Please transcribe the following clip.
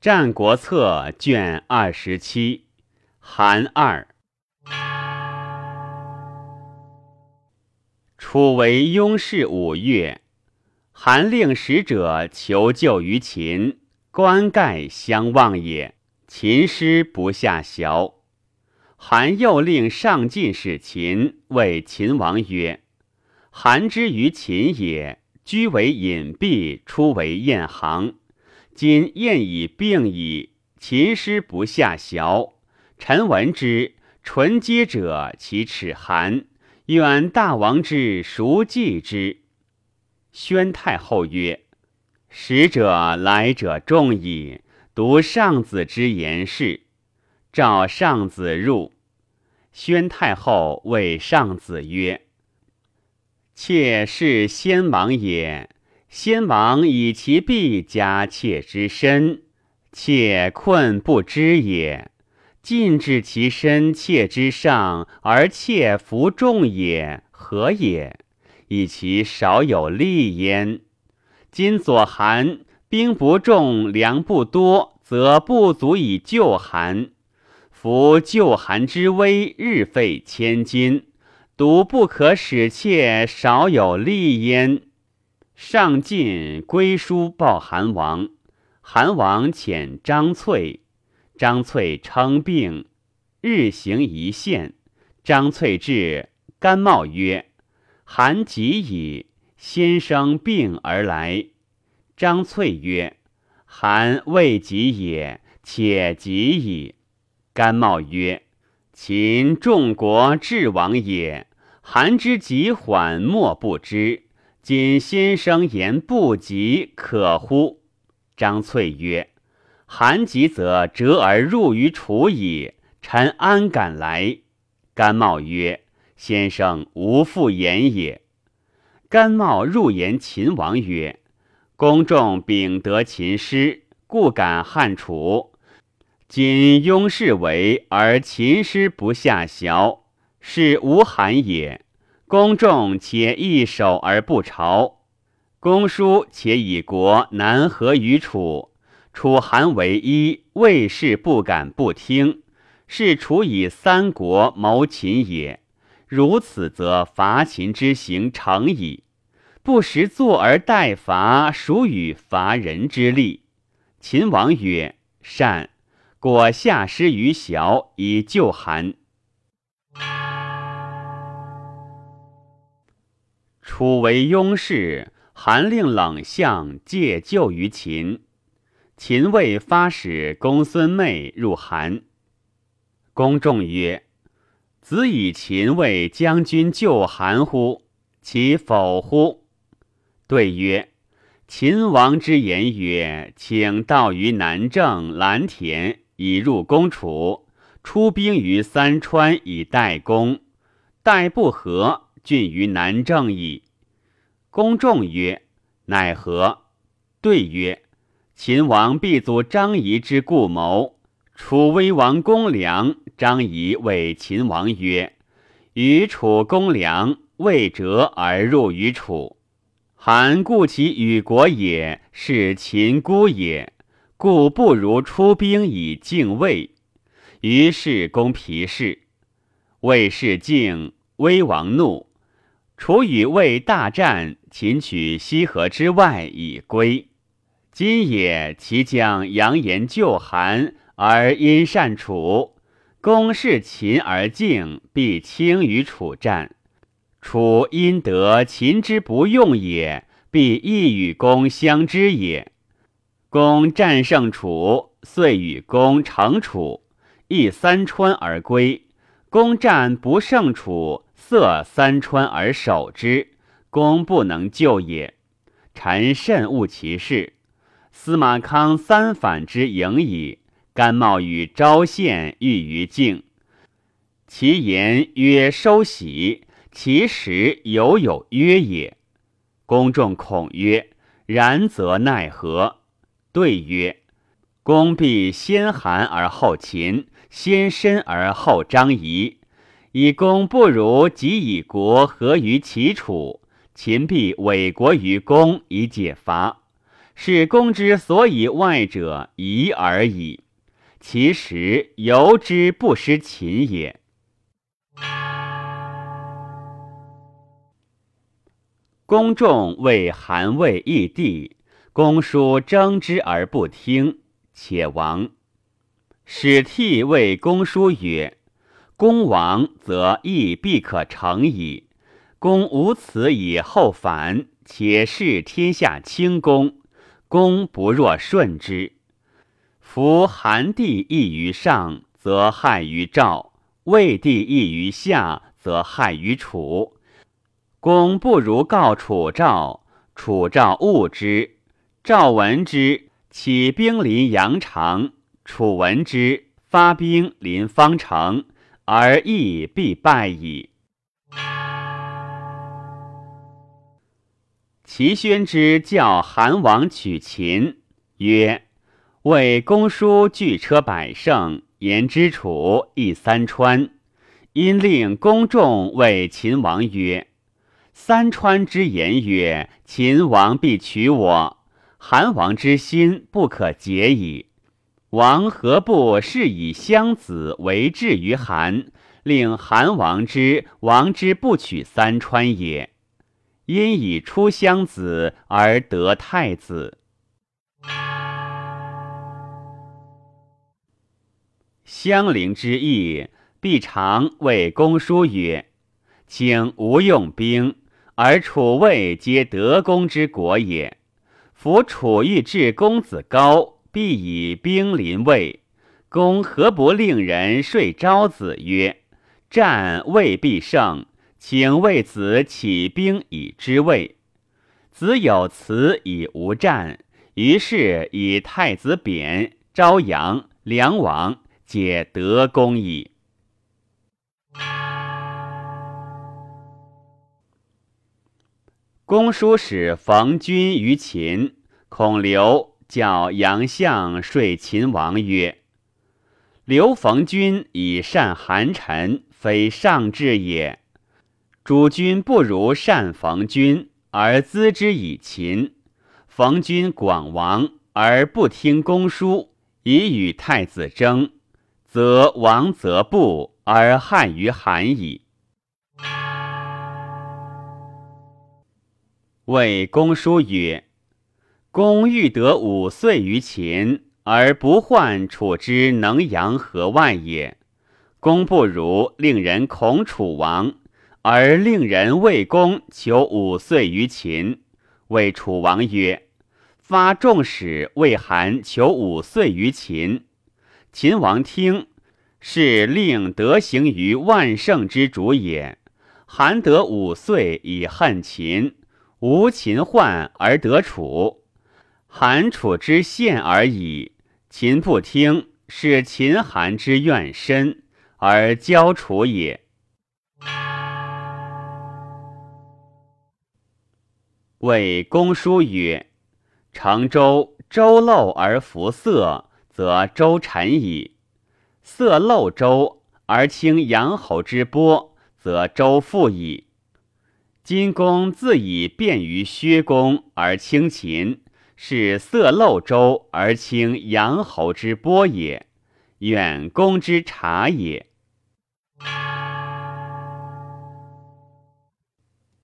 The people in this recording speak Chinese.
战国策》卷二十七，韩二。楚为雍氏五月，韩令使者求救于秦，关盖相望也。秦师不下淆。韩又令上进使秦，谓秦王曰：“韩之于秦也，居为隐蔽，出为燕行。今晏已病矣，秦师不下淆。臣闻之，纯洁者其耻寒，愿大王之熟记之？”宣太后曰：“使者来者众矣，独上子之言是。”召上子入，宣太后谓上子曰：“妾是先王也，先王以其婢加妾之身，妾困不知也。尽至其身妾之上，而妾服众也，何也？以其少有利焉。今左韩兵不重，粮不多，则不足以救韩。”夫救韩之危，日费千金，独不可使妾少有利焉。上进归书报韩王，韩王遣张翠，张翠称病，日行一献。张翠至，甘茂曰：“韩急矣，先生病而来。”张翠曰：“韩未急也，且急矣。”甘茂曰：“秦众国治王也，韩之急缓，莫不知。今先生言不及，可乎？”张翠曰：“韩急则折而入于楚矣，臣安敢来？”甘茂曰：“先生无复言也。”甘茂入言秦王曰：“公众秉得秦师，故敢汉楚。”今庸士为而秦师不下淆，是无韩也。公众且易守而不朝，公叔且以国难合于楚。楚韩为一，魏氏不敢不听。是楚以三国谋秦也。如此，则伐秦之行成矣。不时坐而待伐，属与伐人之力。秦王曰：“善。”果下师于小以救韩。楚为雍氏，韩令冷相借救于秦。秦魏发使公孙妹入韩。公众曰：“子以秦魏将军救韩乎？其否乎？”对曰：“秦王之言曰：‘请到于南郑、蓝田。’”以入宫楚，出兵于三川以待公，待不和，郡于南郑矣。公仲曰：“奈何？”对曰：“秦王必阻张仪之故谋。楚威王公良，张仪谓秦王曰：‘与楚公良，未折而入于楚。韩故其与国也，是秦孤也。’”故不如出兵以敬魏。于是攻皮氏，魏氏敬，威王怒。楚与魏大战，秦取西河之外以归。今也，其将扬言救韩，而因善楚。公视秦而敬，必轻于楚战。楚因得秦之不用也，必亦与公相知也。公战胜楚，遂与公成楚，亦三川而归。公战不胜楚，塞三川而守之，公不能救也。臣甚恶其事。司马康三反之营矣。甘茂与昭献遇于境，其言曰：“收喜。”其实犹有约也。公众恐曰：“然则奈何？”对曰：“公必先韩而后秦，先申而后张仪。以公不如，即以国合于齐楚，秦必委国于公以解伐。是公之所以外者疑而已。其实由之不失秦也。公众为韩魏异地，公叔争之而不听，且亡。使替谓公叔曰：“公亡，则亦必可成矣。公无此以后反，且视天下轻公，公不若顺之。夫韩帝异于上，则害于赵；魏帝异于下，则害于楚。公不如告楚赵，楚赵恶之，赵闻之，起兵临阳城。”楚闻之，发兵临方城，而亦必败矣。齐宣之教韩王取秦，曰：“为公叔拒车百乘，言之楚亦三川。因令公众谓秦王曰：‘三川之言曰，秦王必取我，韩王之心不可解矣。’”王何不是以襄子为质于韩，令韩王之王之不取三川也？因以出襄子而得太子。襄陵之意，必常谓公叔曰：“请无用兵，而楚魏皆得公之国也。夫楚欲治公子高。”必以兵临魏，公何不令人说昭子曰：“战未必胜，请为子起兵以知魏。”子有辞以无战，于是以太子贬、昭阳、梁王，皆得公矣。公叔使冯君于秦，孔刘。叫杨相说秦王曰：“刘逢君以善韩臣，非上智也。主君不如善逢君，而资之以秦。逢君广王，而不听公叔，以与太子争，则王则不，而害于韩矣。”谓公叔曰。公欲得五岁于秦，而不患楚之能阳河外也。公不如令人恐楚王，而令人为公求五岁于秦。谓楚王曰：“发众使为韩求五岁于秦。”秦王听，是令得行于万圣之主也。韩得五岁以恨秦，无秦患而得楚。韩楚之献而已，秦不听，是秦韩之怨深而交楚也。谓公叔曰：“成周，周漏而服色，则周沉矣；色漏周而清阳侯之波，则周富矣。今公自以便于薛公而轻秦。”是色漏周而清阳侯之波也，远公之察也。